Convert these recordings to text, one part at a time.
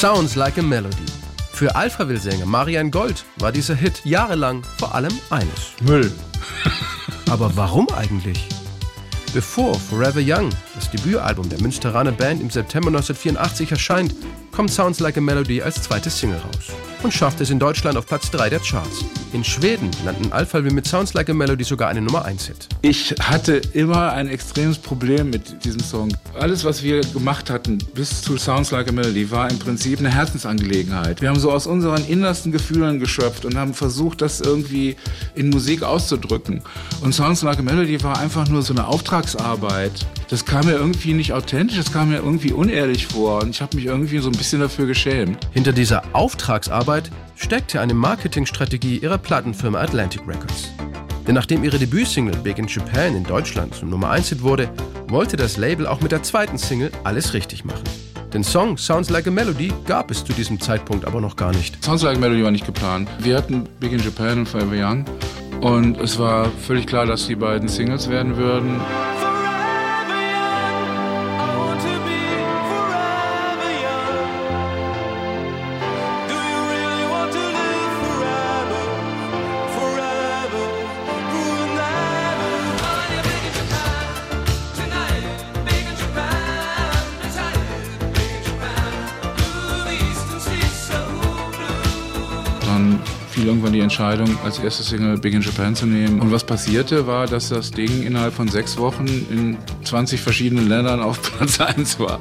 Sounds Like a Melody. Für Alphaville-Sänger Marian Gold war dieser Hit jahrelang vor allem eines. Müll. Aber warum eigentlich? Bevor Forever Young, das Debütalbum der Münsteraner Band im September 1984 erscheint, kommt Sounds Like a Melody als zweite Single raus und schafft es in Deutschland auf Platz 3 der Charts. In Schweden landen Alphaville mit Sounds Like a Melody sogar eine Nummer 1 Hit. Ich hatte immer ein extremes Problem mit diesem Song. Alles, was wir gemacht hatten bis zu Sounds Like a Melody, war im Prinzip eine Herzensangelegenheit. Wir haben so aus unseren innersten Gefühlen geschöpft und haben versucht, das irgendwie in Musik auszudrücken. Und Sounds Like a Melody war einfach nur so eine Auftragsarbeit. Das kam mir irgendwie nicht authentisch, das kam mir irgendwie unehrlich vor und ich habe mich irgendwie so ein bisschen dafür geschämt. Hinter dieser Auftragsarbeit steckte eine Marketingstrategie ihrer Plattenfirma Atlantic Records. Denn nachdem ihre Debütsingle Big in Japan in Deutschland zum Nummer 1 Hit wurde, wollte das Label auch mit der zweiten Single alles richtig machen. Den Song Sounds Like a Melody gab es zu diesem Zeitpunkt aber noch gar nicht. Sounds Like a Melody war nicht geplant. Wir hatten Big in Japan und Forever Young und es war völlig klar, dass die beiden Singles werden würden. Fiel irgendwann die Entscheidung, als erste Single Big in Japan zu nehmen. Und was passierte, war, dass das Ding innerhalb von sechs Wochen in 20 verschiedenen Ländern auf Platz 1 war.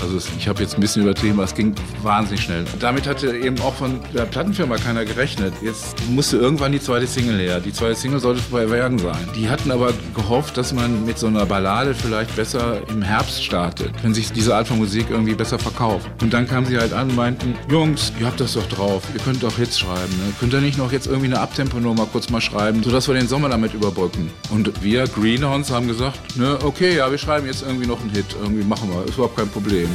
Also ich habe jetzt ein bisschen übertrieben, aber es ging wahnsinnig schnell. Damit hatte eben auch von der Plattenfirma keiner gerechnet. Jetzt musste irgendwann die zweite Single her. Die zweite Single sollte bei Young sein. Die hatten aber gehofft, dass man mit so einer Ballade vielleicht besser im Herbst startet, wenn sich diese Art von Musik irgendwie besser verkauft. Und dann kamen sie halt an und meinten, Jungs, ihr habt das doch drauf, ihr könnt doch Hits schreiben. Ne? Könnt ihr nicht noch jetzt irgendwie eine Abtempo-Nummer kurz mal schreiben, sodass wir den Sommer damit überbrücken? Und wir Greenhorns haben gesagt, ne, okay, ja, wir schreiben jetzt irgendwie noch einen Hit, irgendwie machen wir, ist überhaupt kein Problem.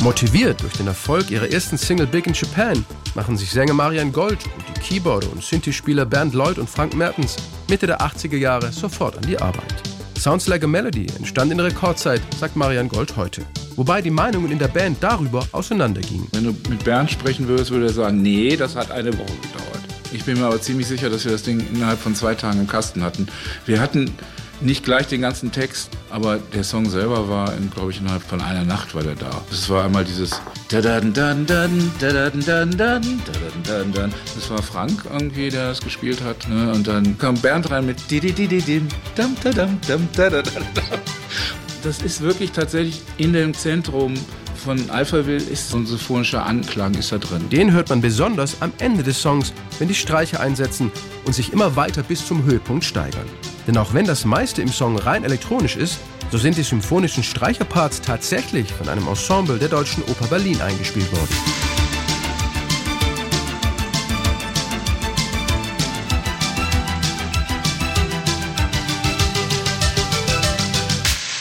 Motiviert durch den Erfolg ihrer ersten Single Big in Japan machen sich Sänger Marian Gold und die Keyboarder und Synthi-Spieler Bernd Lloyd und Frank Mertens Mitte der 80er Jahre sofort an die Arbeit. Sounds Like a Melody entstand in Rekordzeit, sagt Marian Gold heute. Wobei die Meinungen in der Band darüber auseinandergingen. Wenn du mit Bernd sprechen würdest, würde er sagen, nee, das hat eine Woche gedauert. Ich bin mir aber ziemlich sicher, dass wir das Ding innerhalb von zwei Tagen im Kasten hatten. Wir hatten nicht gleich den ganzen Text, aber der Song selber war, glaube ich, innerhalb von einer Nacht war der da. Es war einmal dieses Das war Frank irgendwie, der das gespielt hat. Ne? Und dann kam Bernd rein mit Das ist wirklich tatsächlich in dem Zentrum von Alphaville ist so ein symphonischer Anklang ist da drin. Den hört man besonders am Ende des Songs, wenn die Streicher einsetzen und sich immer weiter bis zum Höhepunkt steigern. Denn auch wenn das meiste im Song rein elektronisch ist, so sind die symphonischen Streicherparts tatsächlich von einem Ensemble der Deutschen Oper Berlin eingespielt worden.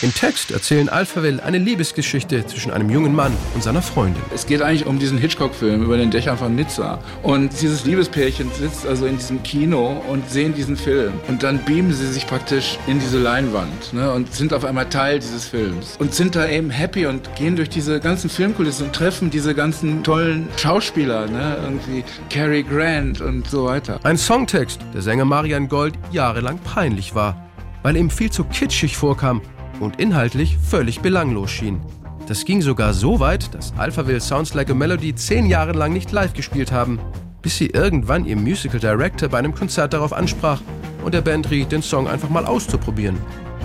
Im Text erzählen Alphaville eine Liebesgeschichte zwischen einem jungen Mann und seiner Freundin. Es geht eigentlich um diesen Hitchcock-Film über den Dächern von Nizza. Und dieses Liebespärchen sitzt also in diesem Kino und sehen diesen Film. Und dann beamen sie sich praktisch in diese Leinwand ne, und sind auf einmal Teil dieses Films. Und sind da eben happy und gehen durch diese ganzen Filmkulissen und treffen diese ganzen tollen Schauspieler, ne, irgendwie Cary Grant und so weiter. Ein Songtext, der Sänger Marian Gold jahrelang peinlich war, weil ihm viel zu kitschig vorkam und inhaltlich völlig belanglos schien. Das ging sogar so weit, dass Alphaville Sounds Like a Melody zehn Jahre lang nicht live gespielt haben, bis sie irgendwann ihr Musical Director bei einem Konzert darauf ansprach und der Band riet, den Song einfach mal auszuprobieren,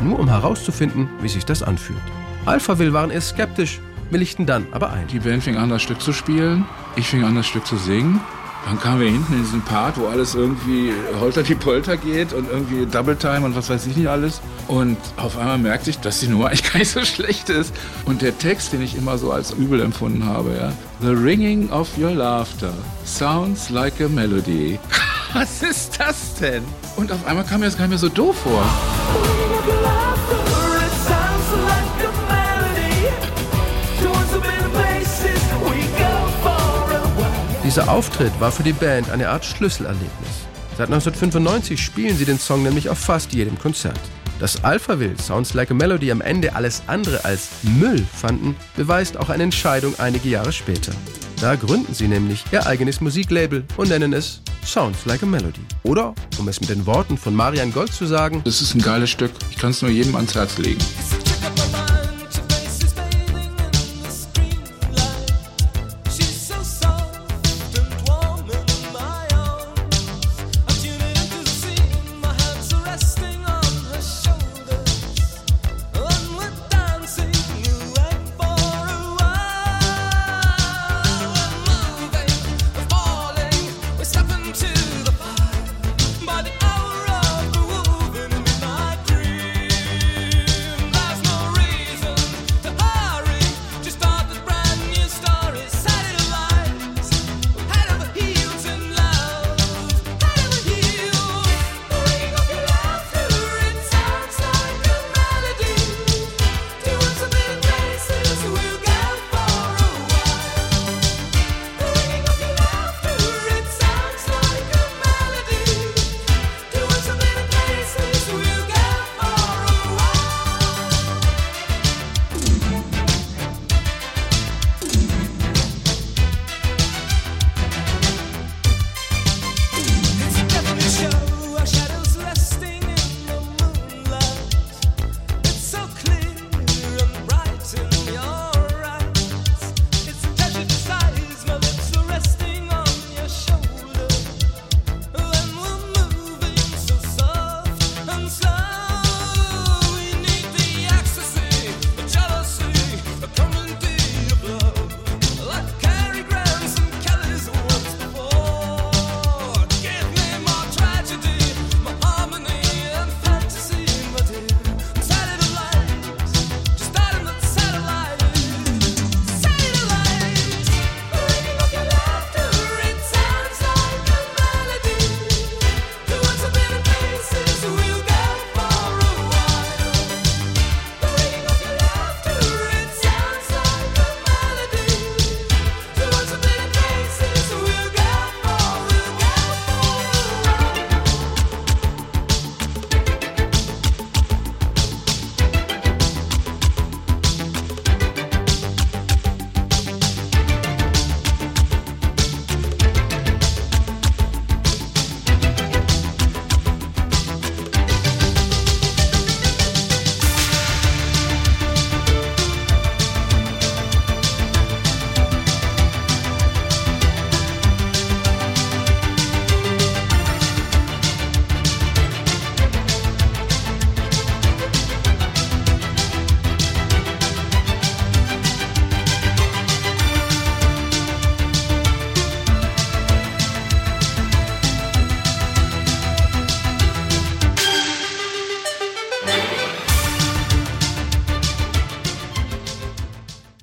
nur um herauszufinden, wie sich das anfühlt. Alphaville waren erst skeptisch, willigten dann aber ein. Die Band fing an, das Stück zu spielen, ich fing an, das Stück zu singen. Dann kamen wir hinten in diesen Part, wo alles irgendwie holter die Polter geht und irgendwie Double Time und was weiß ich nicht alles. Und auf einmal merkte ich, dass die Nummer eigentlich gar nicht so schlecht ist. Und der Text, den ich immer so als übel empfunden habe, ja. The ringing of your laughter sounds like a melody. Was ist das denn? Und auf einmal kam mir das gar nicht mehr so doof vor. Dieser Auftritt war für die Band eine Art Schlüsselerlebnis. Seit 1995 spielen sie den Song nämlich auf fast jedem Konzert. Dass Alphaville Sounds Like a Melody am Ende alles andere als Müll fanden, beweist auch eine Entscheidung einige Jahre später. Da gründen sie nämlich ihr eigenes Musiklabel und nennen es Sounds Like a Melody. Oder, um es mit den Worten von Marian Gold zu sagen, das ist ein geiles Stück. Ich kann es nur jedem ans Herz legen.